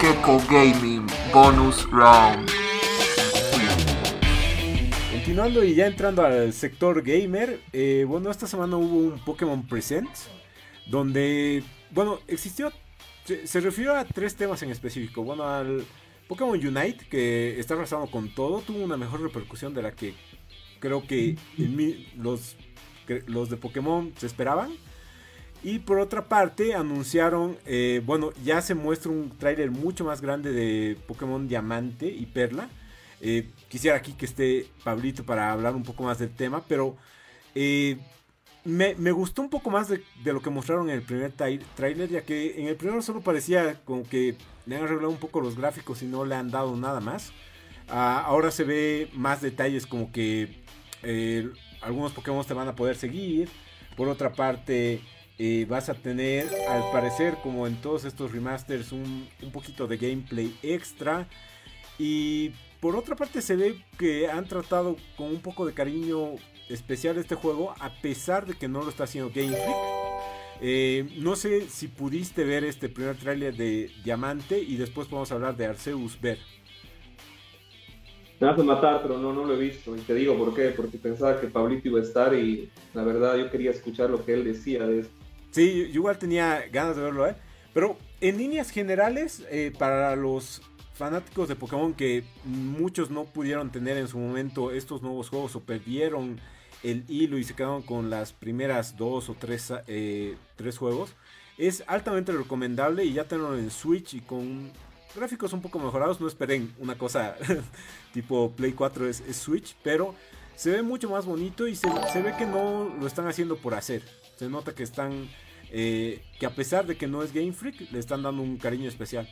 Gecko Gaming Bonus Round. Continuando y ya entrando al sector gamer, eh, bueno, esta semana hubo un Pokémon Presents, donde, bueno, existió, se, refirió a tres temas en específico. Bueno, al Pokémon Unite, que está arrasando con todo, tuvo una mejor repercusión de la que creo que los, los de Pokémon se esperaban. Y por otra parte, anunciaron, eh, bueno, ya se muestra un tráiler mucho más grande de Pokémon Diamante y Perla. Eh, quisiera aquí que esté Pablito para hablar un poco más del tema, pero eh, me, gustó un poco más de, lo que mostraron en el primer tráiler, ya que en el primero solo parecía como que le han arreglado un poco los gráficos y no le han dado nada más. Ah, ahora se ve más detalles como que algunos Pokémon te van a poder seguir. Por otra parte, vas a tener, al parecer, como en todos estos remasters, un, poquito de gameplay extra. Y por otra parte se ve que han tratado con un poco de cariño especial este juego, a pesar de que no lo está haciendo Game Freak. Eh, no sé si pudiste ver este primer tráiler de Diamante y después podemos hablar de Arceus Ver. Me a matar, pero no, no lo he visto. Y te digo por qué, porque pensaba que Pablito iba a estar y la verdad yo quería escuchar lo que él decía de esto. Sí, yo igual tenía ganas de verlo, ¿eh? Pero en líneas generales, eh, para los fanáticos de Pokémon que muchos no pudieron tener en su momento estos nuevos juegos o perdieron el hilo y se quedaron con las primeras dos o tres, eh, tres juegos, es altamente recomendable y ya tenerlo en Switch y con gráficos un poco mejorados. No esperen una cosa tipo Play 4 es, Switch, pero se ve mucho más bonito y se, se ve que no lo están haciendo por hacer. Se nota que están, eh, que a pesar de que no es Game Freak, le están dando un cariño especial.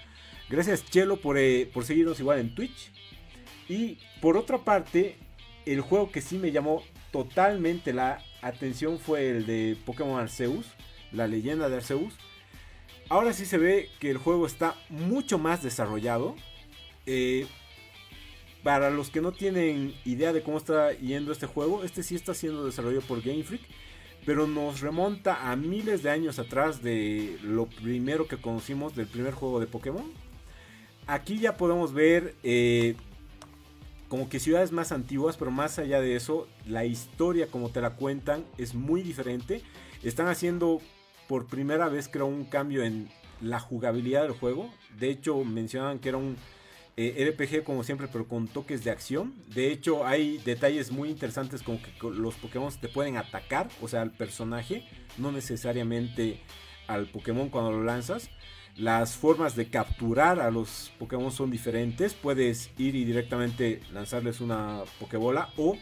Gracias Chelo por, eh, por seguirnos igual en Twitch. Y por otra parte, el juego que sí me llamó totalmente la atención fue el de Pokémon Arceus, la leyenda de Arceus. Ahora sí se ve que el juego está mucho más desarrollado. Eh, para los que no tienen idea de cómo está yendo este juego, este sí está siendo desarrollado por Game Freak pero nos remonta a miles de años atrás de lo primero que conocimos del primer juego de Pokémon. Aquí ya podemos ver eh, como que ciudades más antiguas, pero más allá de eso, la historia como te la cuentan es muy diferente. Están haciendo por primera vez creo un cambio en la jugabilidad del juego. De hecho mencionan que era un eh, RPG como siempre, pero con toques de acción. De hecho, hay detalles muy interesantes como que los Pokémon te pueden atacar, o sea, al personaje, no necesariamente al Pokémon cuando lo lanzas. Las formas de capturar a los Pokémon son diferentes. Puedes ir y directamente lanzarles una Pokébola o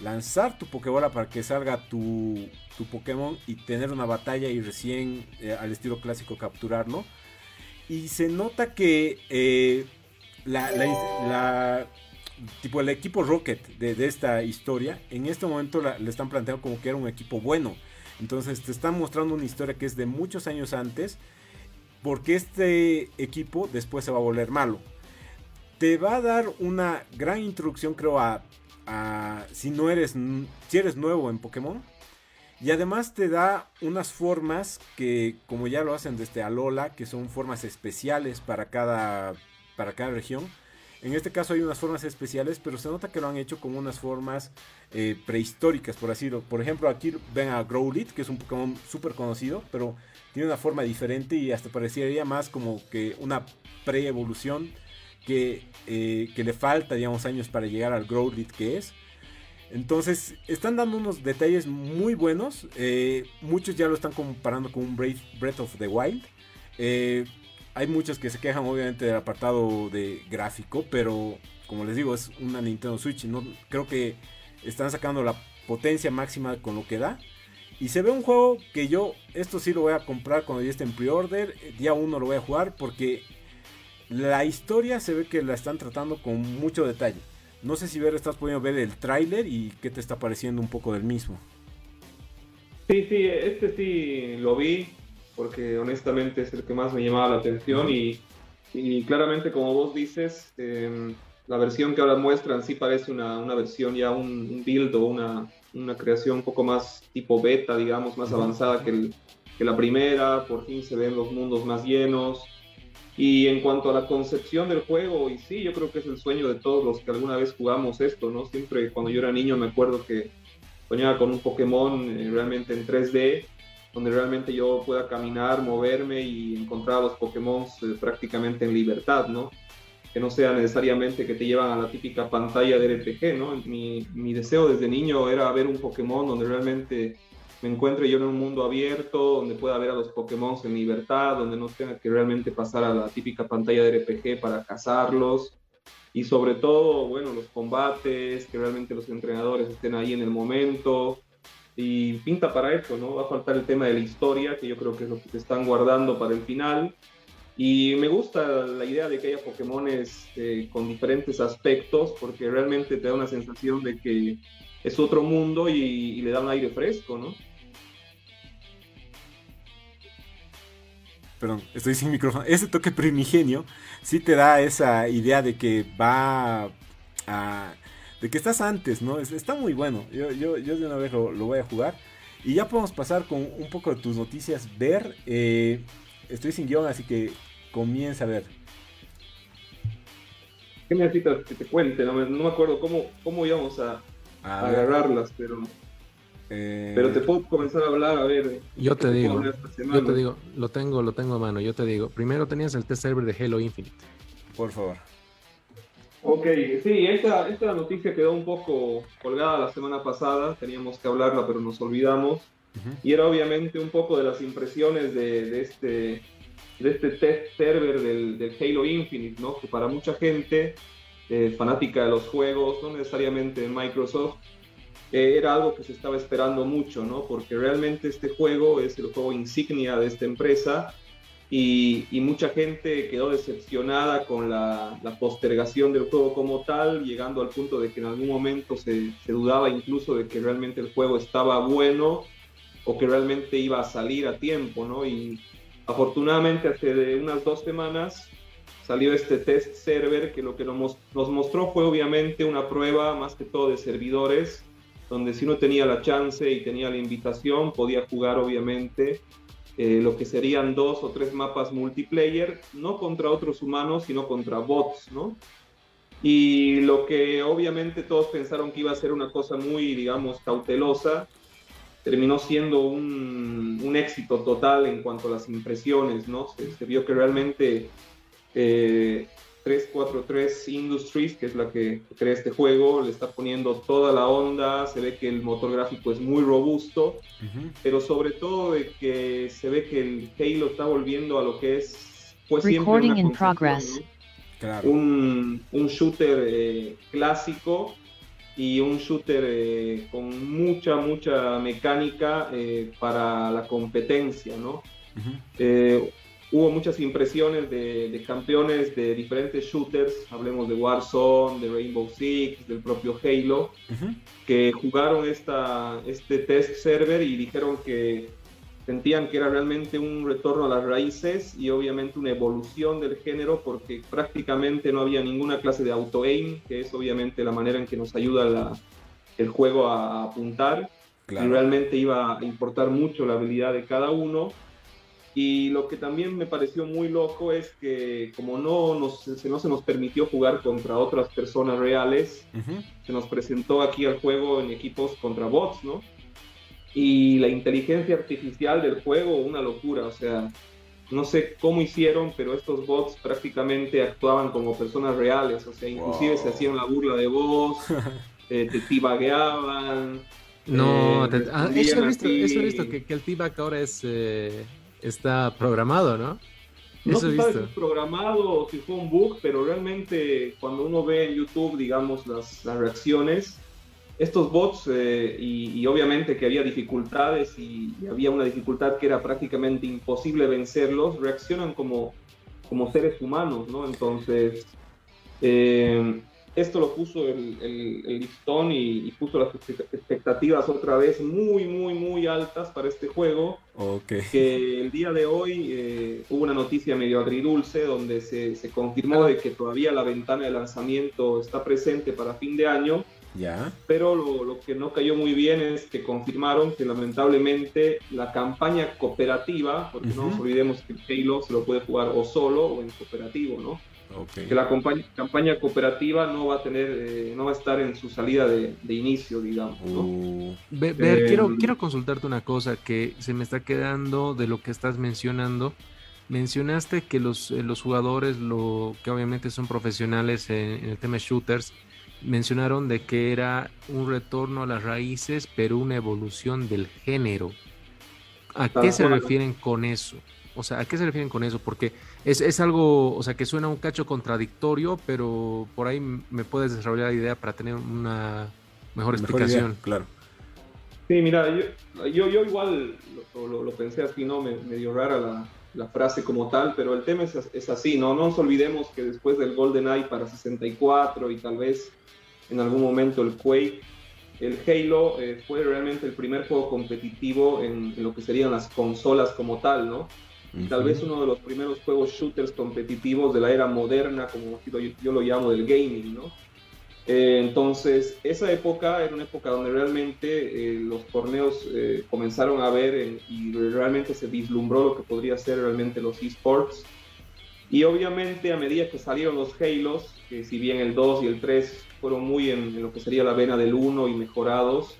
lanzar tu Pokébola para que salga tu, Pokémon y tener una batalla y recién eh, al estilo clásico capturarlo. Y se nota que eh, la, tipo el equipo Rocket de, esta historia, en este momento le están planteando como que era un equipo bueno. Entonces te están mostrando una historia que es de muchos años antes, porque este equipo después se va a volver malo. Te va a dar una gran introducción, creo, a, si no eres, si eres nuevo en Pokémon. Y además te da unas formas que, como ya lo hacen desde Alola, que son formas especiales para cada para cada región. En este caso hay unas formas especiales, pero se nota que lo han hecho con unas formas eh, prehistóricas, por así decirlo. Por ejemplo, aquí ven a Growlithe, que es un Pokémon súper conocido, pero tiene una forma diferente y hasta parecería más como que una pre-evolución que, eh, que, le falta, digamos, años para llegar al Growlithe que es. Entonces, están dando unos detalles muy buenos. Eh, muchos ya lo están comparando con un Breath of the Wild hay muchos que se quejan obviamente del apartado de gráfico, pero como les digo, es una Nintendo Switch. No, creo que están sacando la potencia máxima con lo que da. Y se ve un juego que yo, esto sí lo voy a comprar cuando ya esté en pre-order. Día 1 lo voy a jugar porque la historia se ve que la están tratando con mucho detalle. No sé si ver, estás pudiendo ver el tráiler y qué te está pareciendo un poco del mismo. Sí, sí, este sí lo vi porque honestamente es el que más me llamaba la atención y, claramente como vos dices, em, la versión que ahora muestran sí parece una, una versión ya un, build o una, una, creación un poco más tipo beta, digamos, más avanzada que, el, que, la primera, por fin se ven los mundos más llenos. Y en cuanto a la concepción del juego, y sí, yo creo que es el sueño de todos los que alguna vez jugamos esto, ¿no? Siempre cuando yo era niño me acuerdo que soñaba con un Pokémon eh, realmente en 3D, donde realmente yo pueda caminar, moverme y encontrar a los Pokémon eh, prácticamente en libertad, ¿no? Que no sea necesariamente que te llevan a la típica pantalla de RPG, ¿no? Mi, mi deseo desde niño era ver un Pokémon donde realmente me encuentre yo en un mundo abierto, donde pueda ver a los Pokémon en libertad, donde no tenga que realmente pasar a la típica pantalla de RPG para cazarlos. Y sobre todo, bueno, los combates, que realmente los entrenadores estén ahí en el momento. Y pinta para eso, ¿no? Va a faltar el tema de la historia, que yo creo que es lo que se están guardando para el final. Y me gusta la idea de que haya Pokémones eh, con diferentes aspectos, porque realmente te da una sensación de que es otro mundo y, y le da un aire fresco, ¿no? perdón, estoy sin micrófono, ese toque primigenio sí te da esa idea de que va a... de que estás antes, ¿no? está muy bueno, yo, yo, yo de una vez lo, voy a jugar. Y ya podemos pasar con un poco de tus noticias. Ver, eh, estoy sin guion, así que comienza a ver. ¿Qué necesitas que te cuente? No me, acuerdo cómo, cómo íbamos a, a agarrarlas, pero... Eh, Pero te puedo comenzar a hablar, a ver. Yo te digo, yo te digo, lo tengo, lo tengo a mano, yo te digo. Primero tenías el test server de Halo Infinite. Por favor. Ok, sí, esta, esta noticia quedó un poco colgada la semana pasada, teníamos que hablarla, pero nos olvidamos. Y era obviamente un poco de las impresiones de, de este, de este test server del, del, Halo Infinite, ¿no? Que para mucha gente eh, fanática de los juegos, no necesariamente Microsoft, era algo que se estaba esperando mucho, ¿no? Porque realmente este juego es el juego insignia de esta empresa y, mucha gente quedó decepcionada con la, postergación del juego como tal, llegando al punto de que en algún momento se, dudaba incluso de que realmente el juego estaba bueno o que realmente iba a salir a tiempo, ¿no? Y afortunadamente hace unas dos semanas salió este test server que lo que nos, nos mostró fue obviamente una prueba más que todo de servidores donde si uno tenía la chance y tenía la invitación, podía jugar obviamente eh, lo que serían dos o tres mapas multiplayer, no contra otros humanos, sino contra bots, ¿no? Y lo que obviamente todos pensaron que iba a ser una cosa muy, digamos, cautelosa, terminó siendo un, un éxito total en cuanto a las impresiones, ¿no? Se, vio que realmente eh, 343 Industries, que es la que crea este juego, le está poniendo toda la onda, se ve que el motor gráfico es muy robusto, pero sobre todo de que se ve que el Halo está volviendo a lo que es fue siempre un, un, shooter eh, clásico y un shooter eh, con mucha, mucha mecánica eh, para la competencia, ¿no? Hubo muchas impresiones de, campeones de diferentes shooters, hablemos de Warzone, de Rainbow Six, del propio Halo, que jugaron esta, este test server y dijeron que sentían que era realmente un retorno a las raíces y obviamente una evolución del género porque prácticamente no había ninguna clase de auto-aim, que es obviamente la manera en que nos ayuda el juego a apuntar. Y realmente iba a importar mucho la habilidad de cada uno y lo que también me pareció muy loco es que como no, nos, no se nos permitió jugar contra otras personas reales, se nos presentó aquí al juego en equipos contra bots, ¿no? Y la inteligencia artificial del juego, una locura, o sea, no sé cómo hicieron, pero estos bots prácticamente actuaban como personas reales, o sea, inclusive se hacían la burla de vos, eh, te tibagueaban. No, eh, ah, eso, he visto, eso, he visto, que, que el tibag ahora es... Eh está programado, ¿no? No se sabe si es programado o si fue un bug, pero realmente cuando uno ve en YouTube, digamos, las, reacciones, estos bots, eh, y, obviamente que había dificultades y, había una dificultad que era prácticamente imposible vencerlos, reaccionan como, como seres humanos, ¿no? Entonces, eh, esto lo puso el, el, listón y, puso las expectativas otra vez muy, muy, muy altas para este juego. Okay. Que el día de hoy eh, hubo una noticia medio agridulce donde se, se, confirmó de que todavía la ventana de lanzamiento está presente para fin de año, Ya. Pero lo, que no cayó muy bien es que confirmaron que lamentablemente la campaña cooperativa, porque no nos olvidemos que Halo se lo puede jugar o solo o en cooperativo, ¿no? Que la campaña, cooperativa no va a tener, eh, no va a estar en su salida de, inicio, digamos. Uh. ver, eh, quiero, quiero consultarte una cosa que se me está quedando de lo que estás mencionando. Mencionaste que los, eh, los jugadores, lo, que obviamente son profesionales en, el tema de shooters, mencionaron de que era un retorno a las raíces, pero una evolución del género. ¿A qué se refieren con eso? O sea, ¿a qué se refieren con eso? Porque es, es, algo, o sea, que suena un cacho contradictorio, pero por ahí me puedes desarrollar la idea para tener una mejor, explicación. claro. Sí, mira, yo, yo, igual lo, pensé así, ¿no? Me, dio rara la, la, frase como tal, pero el tema es, es, así, ¿no? No nos olvidemos que después del Golden Eye para 64 y tal vez en algún momento el Quake, el Halo eh, fue realmente el primer juego competitivo en, en, lo que serían las consolas como tal, ¿no? Tal vez uno de los primeros juegos shooters competitivos de la era moderna, como yo, lo llamo del gaming, ¿no? Eh, entonces, esa época era una época donde realmente eh, los torneos eh, comenzaron a ver y realmente se vislumbró lo que podría ser realmente los esports. Y obviamente a medida que salieron los Halos, que si bien el 2 y el 3 fueron muy en, en lo que sería la vena del 1 y mejorados,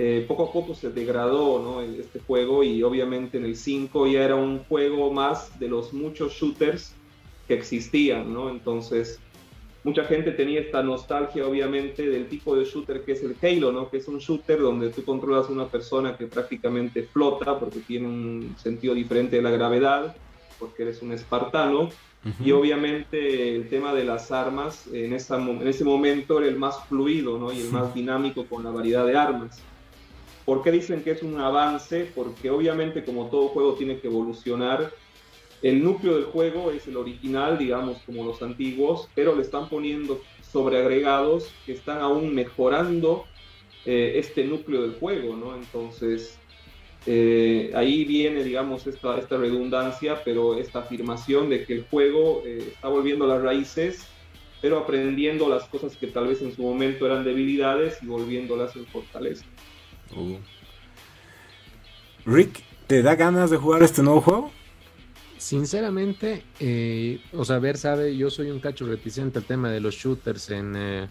eh, poco a poco se degradó ¿no? este juego y obviamente en el 5 ya era un juego más de los muchos shooters que existían, ¿no? Entonces, mucha gente tenía esta nostalgia obviamente del tipo de shooter que es el Halo, ¿no? Que es un shooter donde tú controlas a una persona que prácticamente flota porque tiene un sentido diferente de la gravedad, porque eres un espartano. Y obviamente el tema de las armas en, esa, en ese momento era el más fluido ¿no? y el más dinámico con la variedad de armas. ¿Por qué dicen que es un avance? Porque obviamente como todo juego tiene que evolucionar, el núcleo del juego es el original, digamos, como los antiguos, pero le están poniendo sobreagregados que están aún mejorando eh, este núcleo del juego, ¿no? Entonces, eh, ahí viene, digamos, esta, esta redundancia, pero esta afirmación de que el juego eh, está volviendo a las raíces, pero aprendiendo las cosas que tal vez en su momento eran debilidades y volviéndolas en fortaleza. Uh. Rick, ¿te da ganas de jugar este nuevo juego? Sinceramente, eh, o sea, ver, sabe, yo soy un cacho reticente al tema de los shooters en, eh,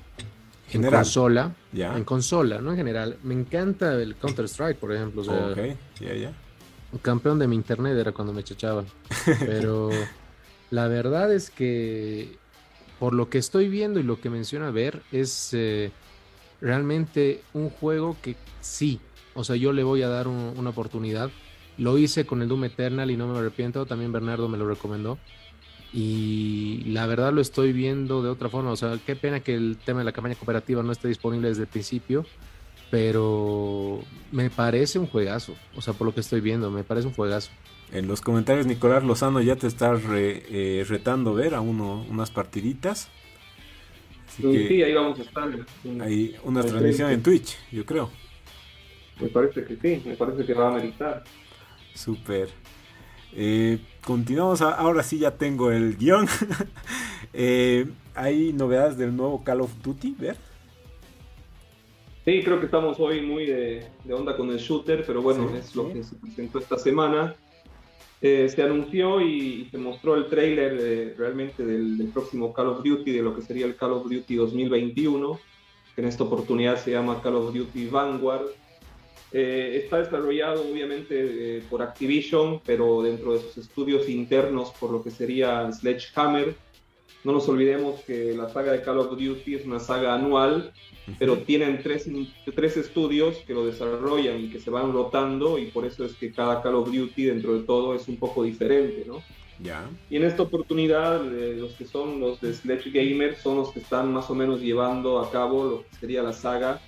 en consola. En consola, no en general. Me encanta el Counter-Strike, por ejemplo. O Campeón de mi internet era cuando me chachaba. Pero la verdad es que, por lo que estoy viendo y lo que menciona ver, es eh, realmente un juego que sí, o sea, yo le voy a dar una oportunidad. Lo hice con el Doom Eternal y no me arrepiento, también Bernardo me lo recomendó. Y la verdad lo estoy viendo de otra forma, o sea, qué pena que el tema de la campaña cooperativa no esté disponible desde el principio, pero me parece un juegazo, o sea, por lo que estoy viendo, me parece un juegazo. En los comentarios Nicolás Lozano ya te está eh, retando ver a uno unas partiditas sí, ahí vamos a estar. Hay una transmisión en Twitch, yo creo. Me parece que sí, me parece que va a meditar. Súper. Eh, continuamos, ahora sí ya tengo el guion. Eh, ¿Hay novedades del nuevo Call of Duty, ver? Sí, creo que estamos hoy muy de, onda con el shooter, pero bueno, es lo que se presentó esta semana. Eh, se anunció y, se mostró el trailer realmente del, próximo Call of Duty, de lo que sería el Call of Duty 2021, que en esta oportunidad se llama Call of Duty Vanguard. Eh, está desarrollado obviamente eh, por Activision, pero dentro de sus estudios internos por lo que sería Sledgehammer. No nos olvidemos que la saga de Call of Duty es una saga anual pero tienen tres, tres estudios que lo desarrollan y que se van rotando y por eso es que cada Call of Duty dentro de todo es un poco diferente, ¿no? Ya. Y en esta oportunidad, eh, los que son los de Sledge Gamer son los que están más o menos llevando a cabo lo que sería la saga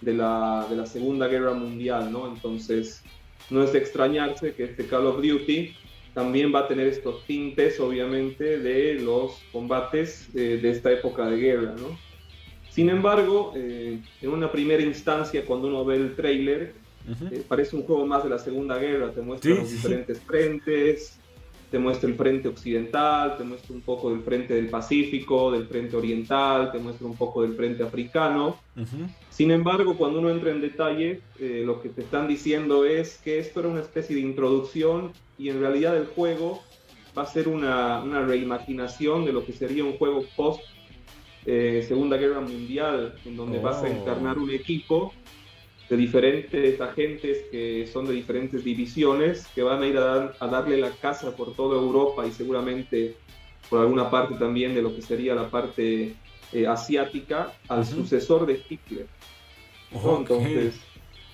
de la, de la Segunda Guerra Mundial, ¿no? Entonces, no es de extrañarse que este Call of Duty también va a tener estos tintes, obviamente, de los combates de, de esta época de guerra, ¿no? Sin embargo, eh, en una primera instancia, cuando uno ve el trailer, eh, parece un juego más de la Segunda Guerra, te muestra los diferentes frentes, te muestra el frente occidental, te muestra un poco del frente del Pacífico, del frente oriental, te muestra un poco del frente africano. Sin embargo, cuando uno entra en detalle, eh, lo que te están diciendo es que esto era una especie de introducción y en realidad el juego va a ser una, una reimaginación de lo que sería un juego post eh, Segunda Guerra Mundial, en donde vas a oh. encarnar un equipo de diferentes agentes que son de diferentes divisiones, que van a ir a, darle la casa por toda Europa y seguramente por alguna parte también de lo que sería la parte eh, asiática al sucesor de Hitler. Entonces,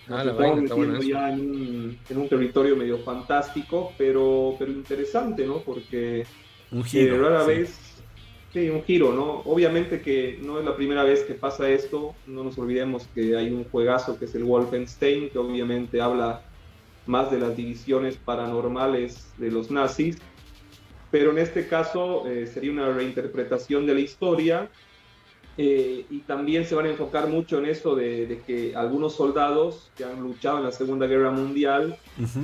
ah, estamos ya en un, en un, territorio medio fantástico, pero, pero interesante, ¿no? Porque un eh, rara vez Sí, un giro, ¿no? Obviamente que no es la primera vez que pasa esto, no nos olvidemos que hay un juegazo que es el Wolfenstein, que obviamente habla más de las divisiones paranormales de los nazis, pero en este caso eh, sería una reinterpretación de la historia eh, y también se van a enfocar mucho en eso de, que algunos soldados que han luchado en la Segunda Guerra Mundial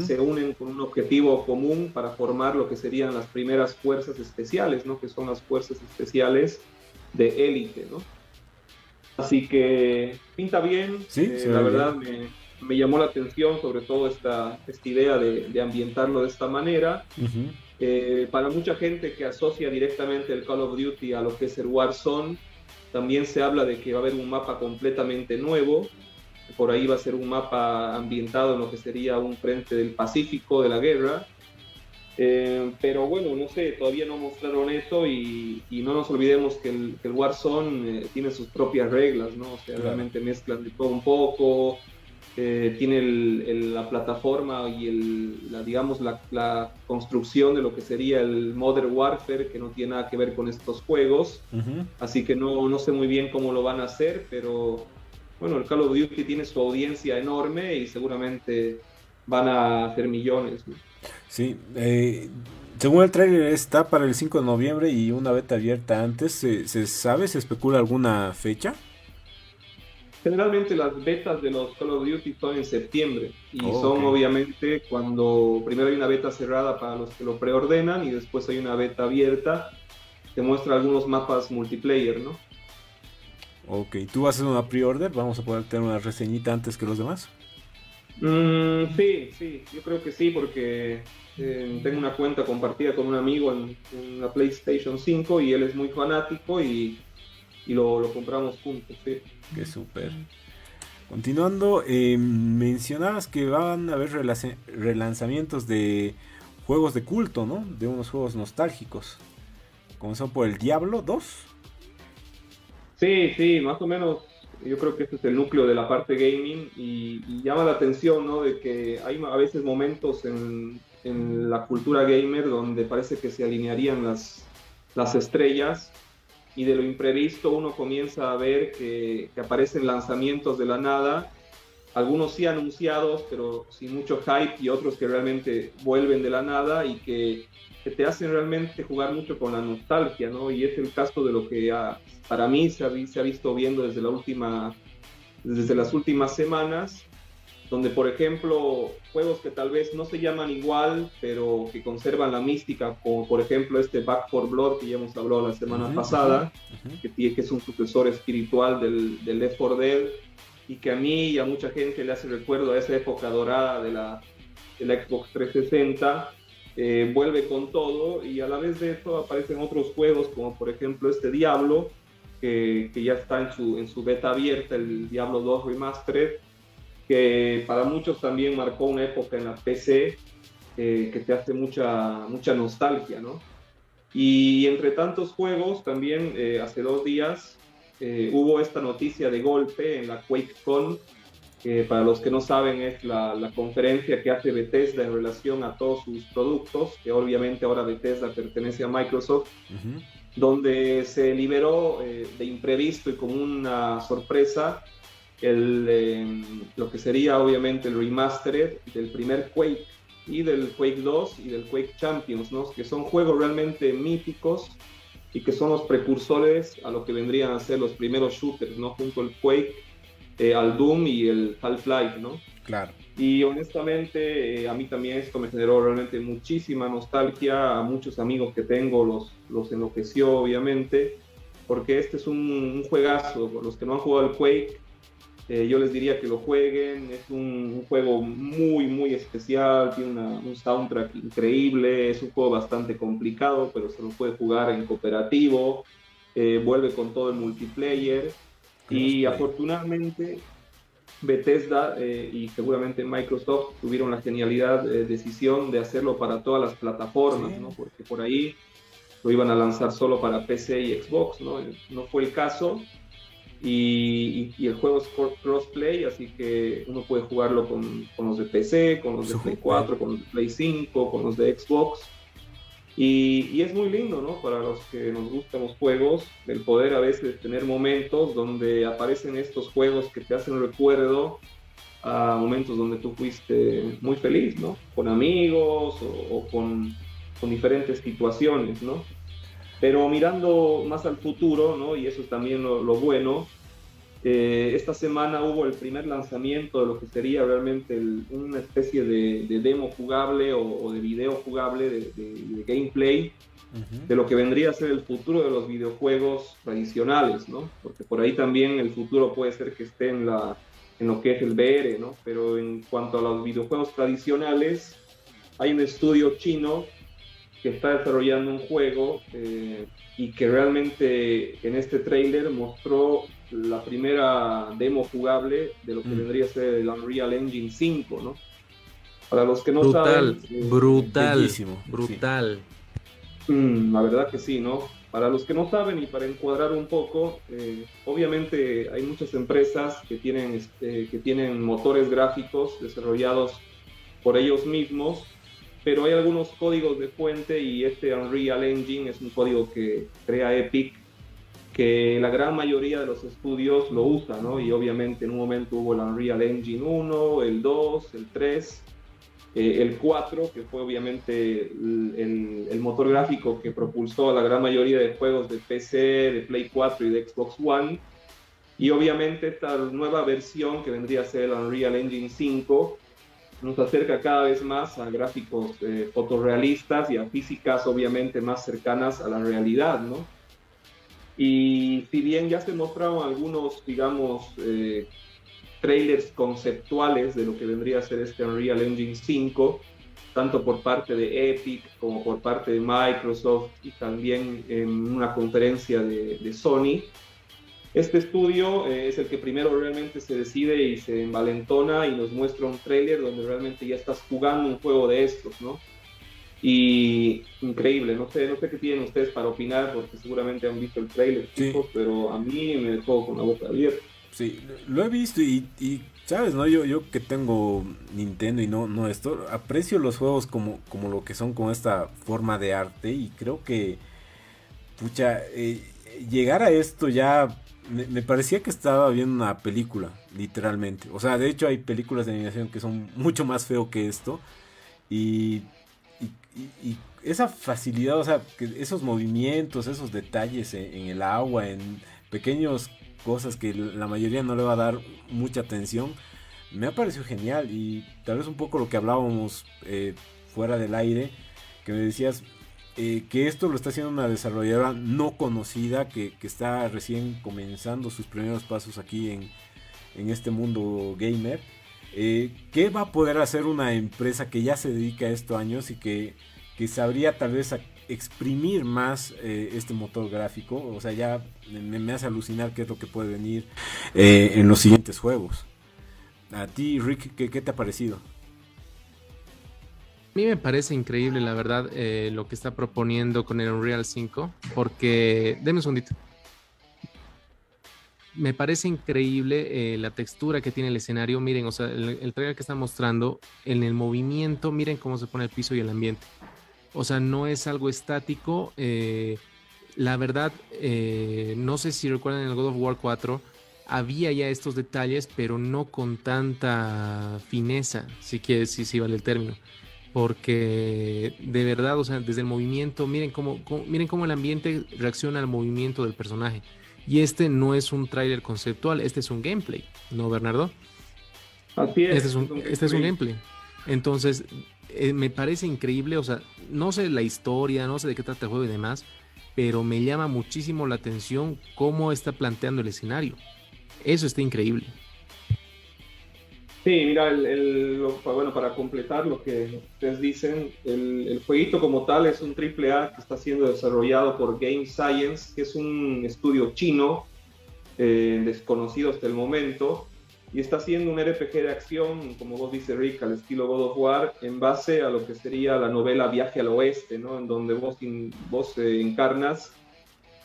se unen con un objetivo común para formar lo que serían las primeras fuerzas especiales, ¿no? que son las fuerzas especiales de élite. ¿no? Así que pinta bien, eh, la verdad me, me, llamó la atención sobre todo esta, esta idea de, de ambientarlo de esta manera. Eh, para mucha gente que asocia directamente el Call of Duty a lo que es el Warzone, también se habla de que va a haber un mapa completamente nuevo. Por ahí va a ser un mapa ambientado en lo que sería un frente del Pacífico de la guerra. Eh, pero bueno, no sé, todavía no mostraron eso y, no nos olvidemos que el, que el Warzone eh, tiene sus propias reglas, ¿no? O sea, realmente mezclan de todo un poco, eh, tiene la plataforma y el, la, digamos, la, construcción de lo que sería el Modern Warfare, que no tiene nada que ver con estos juegos. Así que no, no sé muy bien cómo lo van a hacer, pero bueno, el Call of Duty tiene su audiencia enorme y seguramente van a hacer millones. Sí, eh, según el trailer está para el 5 de noviembre y una beta abierta antes. ¿Se, sabe, se especula alguna fecha? Generalmente las betas de los Call of Duty son en septiembre y son obviamente cuando primero hay una beta cerrada para los que lo preordenan y después hay una beta abierta que muestra algunos mapas multiplayer, ¿no? Ok, ¿tú vas a hacer una pre-order? ¿Vamos a poder tener una reseñita antes que los demás? Mm, sí, sí, yo creo que sí, porque eh, tengo una cuenta compartida con un amigo en, en, la PlayStation 5 y él es muy fanático y y lo, compramos juntos, sí. Qué súper. Continuando, eh, mencionabas que van a haber relanzamientos de juegos de culto, ¿no? De unos juegos nostálgicos. Comenzó por el Diablo 2. Sí, sí, más o menos. Yo creo que este es el núcleo de la parte gaming y, llama la atención, ¿no? De que hay a veces momentos en, en, la cultura gamer donde parece que se alinearían las, las estrellas y de lo imprevisto uno comienza a ver que, aparecen lanzamientos de la nada, algunos sí anunciados, pero sin mucho hype, y otros que realmente vuelven de la nada y que, te hacen realmente jugar mucho con la nostalgia, ¿no? Y es el caso de lo que para mí se ha, se ha visto viendo desde, la última, desde las últimas semanas donde por ejemplo juegos que tal vez no se llaman igual, pero que conservan la mística, como por ejemplo este Back for Blood que ya hemos hablado la semana pasada, que, que, es un sucesor espiritual del, del Left 4 Dead, y que a mí y a mucha gente le hace recuerdo a esa época dorada de la, de la Xbox 360, eh, vuelve con todo, y a la vez de eso aparecen otros juegos, como por ejemplo este Diablo, que, que ya está en su, en su beta abierta, el Diablo 2 Remastered, que para muchos también marcó una época en la PC eh, que te hace mucha, mucha nostalgia, ¿no? Y entre tantos juegos, también eh, hace dos días eh, hubo esta noticia de golpe en la QuakeCon, que para los que no saben es la, la, conferencia que hace Bethesda en relación a todos sus productos, que obviamente ahora Bethesda pertenece a Microsoft, donde se liberó de imprevisto y como una sorpresa el, em, lo que sería obviamente el remastered del primer Quake y del Quake 2 y del Quake Champions, ¿no? que son juegos realmente míticos y que son los precursores a lo que vendrían a ser los primeros shooters, ¿no? junto al Quake, eh, al Doom y el Half-Life. ¿no? Claro. Y honestamente, eh, a mí también esto me generó realmente muchísima nostalgia. A muchos amigos que tengo los, los enloqueció, obviamente, porque este es un, un juegazo. Los que no han jugado el Quake, eh, yo les diría que lo jueguen. Es un, juego muy, muy especial. Tiene un soundtrack increíble. Es un juego bastante complicado, pero se lo puede jugar en cooperativo. Eh, vuelve con todo el multiplayer. Y afortunadamente Bethesda eh, y seguramente Microsoft tuvieron la genialidad, de decisión de hacerlo para todas las plataformas, ¿no? Porque por ahí lo iban a lanzar solo para PC y Xbox, ¿no? No fue el caso. Y, el juego es crossplay, así que uno puede jugarlo con, con los de PC, con los de Play 4, con los de Play 5, con los de Xbox. Y, es muy lindo, ¿no? Para los que nos gustan los juegos, el poder a veces tener momentos donde aparecen estos juegos que te hacen recuerdo a momentos donde tú fuiste muy feliz, ¿no? Con amigos o, con, con, diferentes situaciones, ¿no? Pero mirando más al futuro, ¿no? Y eso es también lo, lo bueno, eh, esta semana hubo el primer lanzamiento de lo que sería realmente una especie de, demo jugable o, de video jugable de, gameplay de lo que vendría a ser el futuro de los videojuegos tradicionales, ¿no? Porque por ahí también el futuro puede ser que esté en, la, en lo que es el VR, ¿no? Pero en cuanto a los videojuegos tradicionales, hay un estudio chino que está desarrollando un juego eh, y que realmente en este trailer mostró la primera demo jugable de lo que mm. vendría a ser el Unreal Engine 5, ¿no? Para los que no brutal, saben... Eh, brutal, brutal. Mm, la verdad que sí, ¿no? Para los que no saben y para encuadrar un poco, eh, obviamente hay muchas empresas que tienen, que tienen motores gráficos desarrollados por ellos mismos, pero hay algunos códigos de fuente y este Unreal Engine es un código que crea Epic que la gran mayoría de los estudios lo usan, ¿no? Y obviamente en un momento hubo el Unreal Engine 1, el 2, el 3, eh, el 4, que fue obviamente el, el, motor gráfico que propulsó a la gran mayoría de juegos de PC, de Play 4 y de Xbox One. Y obviamente esta nueva versión que vendría a ser el Unreal Engine 5 nos acerca cada vez más a gráficos eh, fotorrealistas y a físicas obviamente más cercanas a la realidad, ¿no? Y si bien ya se mostraron algunos, digamos, eh, trailers conceptuales de lo que vendría a ser este Unreal Engine 5, tanto por parte de Epic como por parte de Microsoft y también en una conferencia de, Sony, este estudio eh, es el que primero realmente se decide y se envalentona y nos muestra un trailer donde realmente ya estás jugando un juego de estos, ¿no? Y increíble, no sé, no sé qué tienen ustedes para opinar, porque seguramente han visto el trailer, pero a mí me dejó con la boca abierta. Sí, lo he visto y, sabes, ¿no? Yo, yo que tengo Nintendo y no, no esto, aprecio los juegos como, como lo que son, con esta forma de arte y creo que, pucha, eh, llegar a esto ya me, parecía que estaba viendo una película, literalmente. O sea, de hecho hay películas de animación que son mucho más feo que esto y y, esa facilidad, o sea, que esos movimientos, esos detalles en, el agua, en pequeñas cosas que la mayoría no le va a dar mucha atención, me ha parecido genial y tal vez un poco lo que hablábamos eh, fuera del aire, que me decías eh, que esto lo está haciendo una desarrolladora no conocida que, está recién comenzando sus primeros pasos aquí en, en este mundo gamer eh, ¿Qué va a poder hacer una empresa que ya se dedica a esto años y que, sabría tal vez exprimir más eh, este motor gráfico? O sea, ya me, hace alucinar qué es lo que puede venir en los siguientes juegos. A ti, Rick, ¿qué, te ha parecido? Mí me parece increíble, la verdad, lo que está proponiendo con el Unreal 5, porque, denme un segundito me parece increíble eh, la textura que tiene el escenario. Miren, o sea, el, trailer que está mostrando, en el movimiento, miren cómo se pone el piso y el ambiente. O sea, no es algo estático. Eh, la verdad, eh, no sé si recuerdan en el God of War 4, había ya estos detalles, pero no con tanta fineza, si quiere, si, si vale el término. Porque de verdad, o sea, desde el movimiento, miren cómo, miren cómo el ambiente reacciona al movimiento del personaje y este no es un tráiler conceptual, este es un gameplay, ¿no, Bernardo? Así es. Este es un, este es un gameplay. Entonces, eh, me parece increíble, o sea, no sé la historia, no sé de qué trata el juego y demás, pero me llama muchísimo la atención cómo está planteando el escenario. Eso está increíble. Sí, mira, el, bueno, para completar lo que ustedes dicen, el, el, jueguito como tal es un triple A que está siendo desarrollado por Game Science, que es un estudio chino eh, desconocido hasta el momento, y está haciendo un RPG de acción, como vos dices Rick, al estilo God of War, en base a lo que sería la novela Viaje al Oeste, ¿no? En donde vos, vos eh, encarnas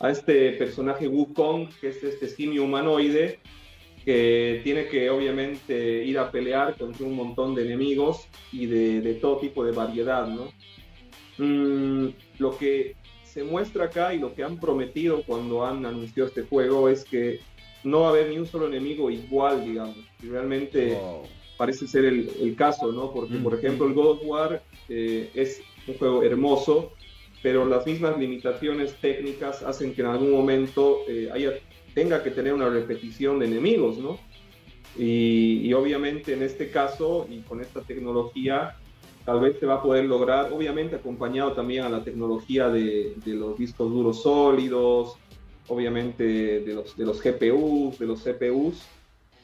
a este personaje Wukong, que es este simio humanoide, que tiene que obviamente ir a pelear contra un montón de enemigos y de, todo tipo de variedad, ¿no? Mm, lo que se muestra acá y lo que han prometido cuando han anunciado este juego es que no va a haber ni un solo enemigo igual, digamos. Y realmente parece ser el, caso, ¿no? Porque, por ejemplo, el God of War eh, es un juego hermoso, pero las mismas limitaciones técnicas hacen que en algún momento eh, haya tenga que tener una repetición de enemigos, ¿no? Y, obviamente en este caso y con esta tecnología tal vez se va a poder lograr, obviamente acompañado también a la tecnología de, los discos duros sólidos, obviamente de los, de los GPUs, de los CPUs,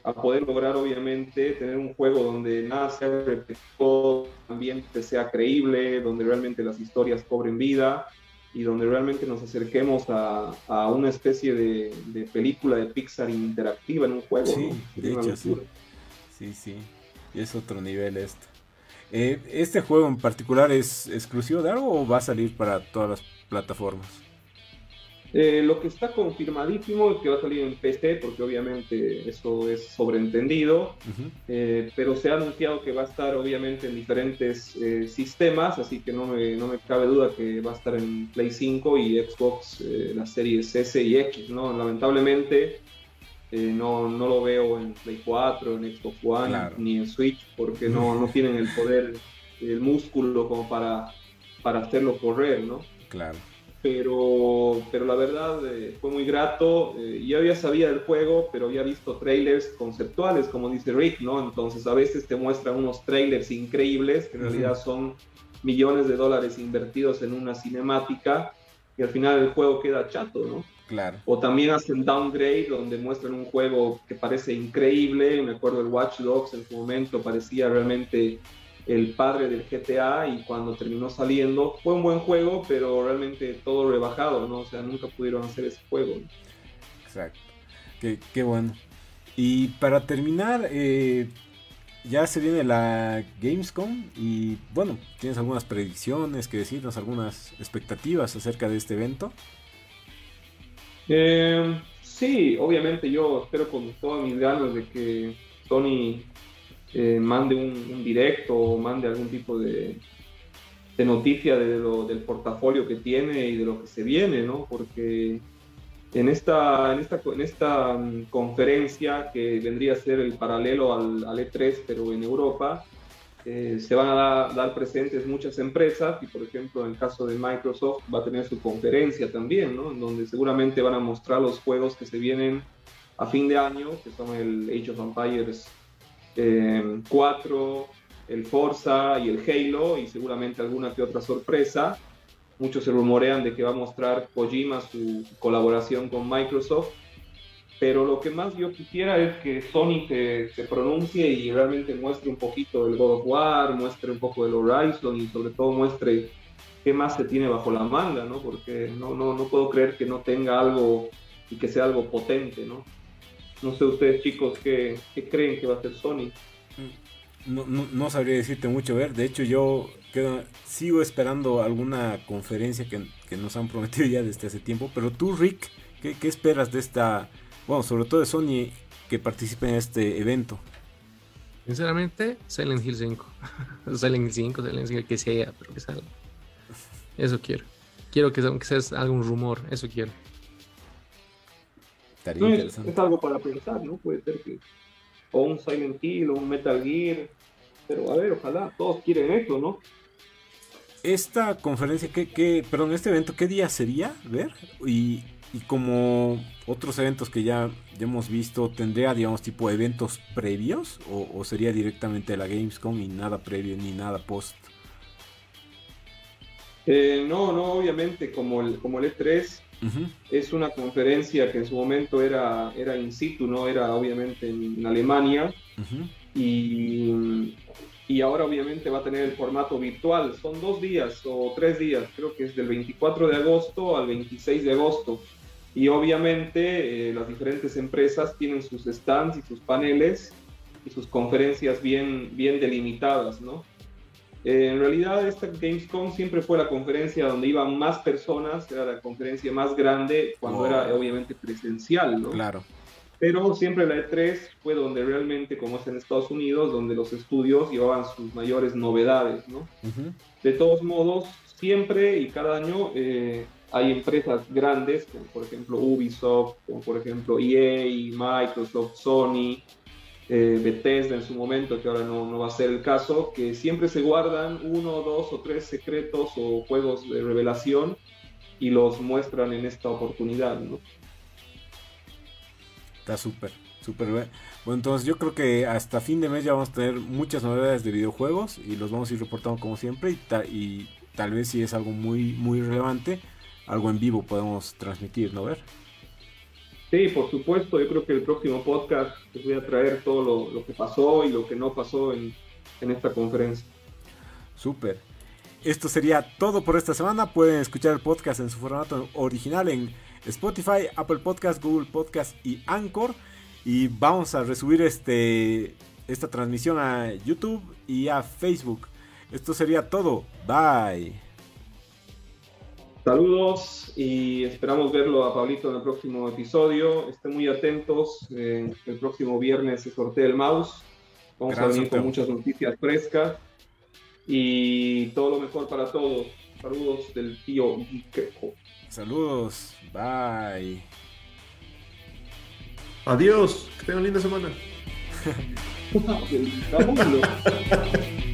a poder lograr obviamente tener un juego donde nada sea repetido, ambiente sea creíble, donde realmente las historias cobren vida y donde realmente nos acerquemos a, a una especie de, de, película de Pixar interactiva en un juego. Sí, de hecho, sí. Sí, sí. Y es otro nivel esto. Eh, ¿Este juego en particular es exclusivo de algo o va a salir para todas las plataformas? Eh, lo que está confirmadísimo es que va a salir en PC, porque obviamente eso es sobreentendido, eh, pero se ha anunciado que va a estar obviamente en diferentes eh, sistemas, así que no me, no me, cabe duda que va a estar en Play 5 y Xbox, las series S y X, ¿no? Lamentablemente no, no, lo veo en Play 4, en Xbox One, ni en Switch, porque no, no tienen el poder, el músculo como para, para hacerlo correr, ¿no? Claro pero, pero la verdad eh, fue muy grato. Eh, yo ya sabía del juego, pero había visto trailers conceptuales, como dice Rick, ¿no? Entonces a veces te muestran unos trailers increíbles, que en realidad son millones de dólares invertidos en una cinemática, y al final el juego queda chato, ¿no? Claro. O también hacen downgrade, donde muestran un juego que parece increíble. Me acuerdo el Watch Dogs en su momento parecía realmente el padre del GTA y cuando terminó saliendo fue un buen juego, pero realmente todo rebajado, ¿no? O sea, nunca pudieron hacer ese juego. Exacto. Qué, bueno. Y para terminar, eh, ya se viene la Gamescom y bueno, ¿tienes algunas predicciones que decirnos, algunas expectativas acerca de este evento? Eh, sí, obviamente yo espero con todas mis ganas de que Sony eh, mande un, directo o mande algún tipo de, de noticia de lo, del portafolio que tiene y de lo que se viene, ¿no? Porque en esta, en esta, en esta mm, conferencia que vendría a ser el paralelo al, al E3, pero en Europa, eh, se van a dar, presentes muchas empresas y, por ejemplo, en el caso de Microsoft va a tener su conferencia también, ¿no? En donde seguramente van a mostrar los juegos que se vienen a fin de año, que son el Age of Empires 4, eh, el Forza y el Halo y seguramente alguna que otra sorpresa. Muchos se rumorean de que va a mostrar Kojima su colaboración con Microsoft, pero lo que más yo quisiera es que Sony se, se, pronuncie y realmente muestre un poquito del God of War, muestre un poco del Horizon y sobre todo muestre qué más se tiene bajo la manga, ¿no? Porque no, no, no puedo creer que no tenga algo y que sea algo potente, ¿no? No sé ustedes chicos qué, creen que va a ser Sony. No, no, sabría decirte mucho, ver. De hecho, yo sigo esperando alguna conferencia que, nos han prometido ya desde hace tiempo. Pero tú, Rick, ¿qué, esperas de esta, bueno, sobre todo de Sony que participe en este evento? Sinceramente, Silent Hill 5. Silent Hill 5, Silent Hill que sea, pero que salga. Eso quiero. Quiero que, que sea algún rumor, eso quiero es, algo para pensar, ¿no? Puede ser que. O un Silent Hill o un Metal Gear. Pero a ver, ojalá, todos quieren esto, ¿no? Esta conferencia, ¿qué, qué, perdón, este evento, ¿qué día sería? Ver. Y y como otros eventos que ya, hemos visto, ¿tendría, digamos, tipo eventos previos? ¿O, sería directamente la Gamescom y nada previo ni nada post? Eh, no, no, obviamente, como el, como el E3 es una conferencia que en su momento era, era in situ, no era obviamente en, Alemania. y, y ahora obviamente va a tener el formato virtual. Son dos días o tres días, creo que es del 24 de agosto al 26 de agosto y obviamente eh, las diferentes empresas tienen sus stands y sus paneles y sus conferencias bien, bien delimitadas, ¿no? Eh, en realidad esta Gamescom siempre fue la conferencia donde iban más personas, era la conferencia más grande cuando era obviamente presencial, ¿no? Claro. Pero siempre la E3 fue donde realmente, como es en Estados Unidos, donde los estudios llevaban sus mayores novedades, ¿no? De todos modos, siempre y cada año eh, hay empresas grandes, como por ejemplo Ubisoft, como por ejemplo EA, Microsoft, Sony, eh, Bethesda en su momento, que ahora no, no, va a ser el caso, que siempre se guardan uno, dos o tres secretos o juegos de revelación y los muestran en esta oportunidad, ¿no? Está súper, súper. Bueno, entonces yo creo que hasta fin de mes ya vamos a tener muchas novedades de videojuegos y los vamos a ir reportando como siempre y, y tal vez si es algo muy, muy relevante algo en vivo podemos transmitir, ¿no ver? Sí, por supuesto. Yo creo que el próximo podcast les voy a traer todo lo, que pasó y lo que no pasó en, esta conferencia. Súper. Esto sería todo por esta semana. Pueden escuchar el podcast en su formato original en Spotify, Apple Podcast, Google Podcast y Anchor. Y vamos a resubir este, esta transmisión a YouTube y a Facebook. Esto sería todo. Bye. Saludos y esperamos verlo a Pablito en el próximo episodio. Estén muy atentos. el próximo viernes se sortea el mouse. Vamos a venir con muchas noticias frescas y todo lo mejor para todos. Saludos del tío Saludos. Bye. Adiós. Que tengan linda semana.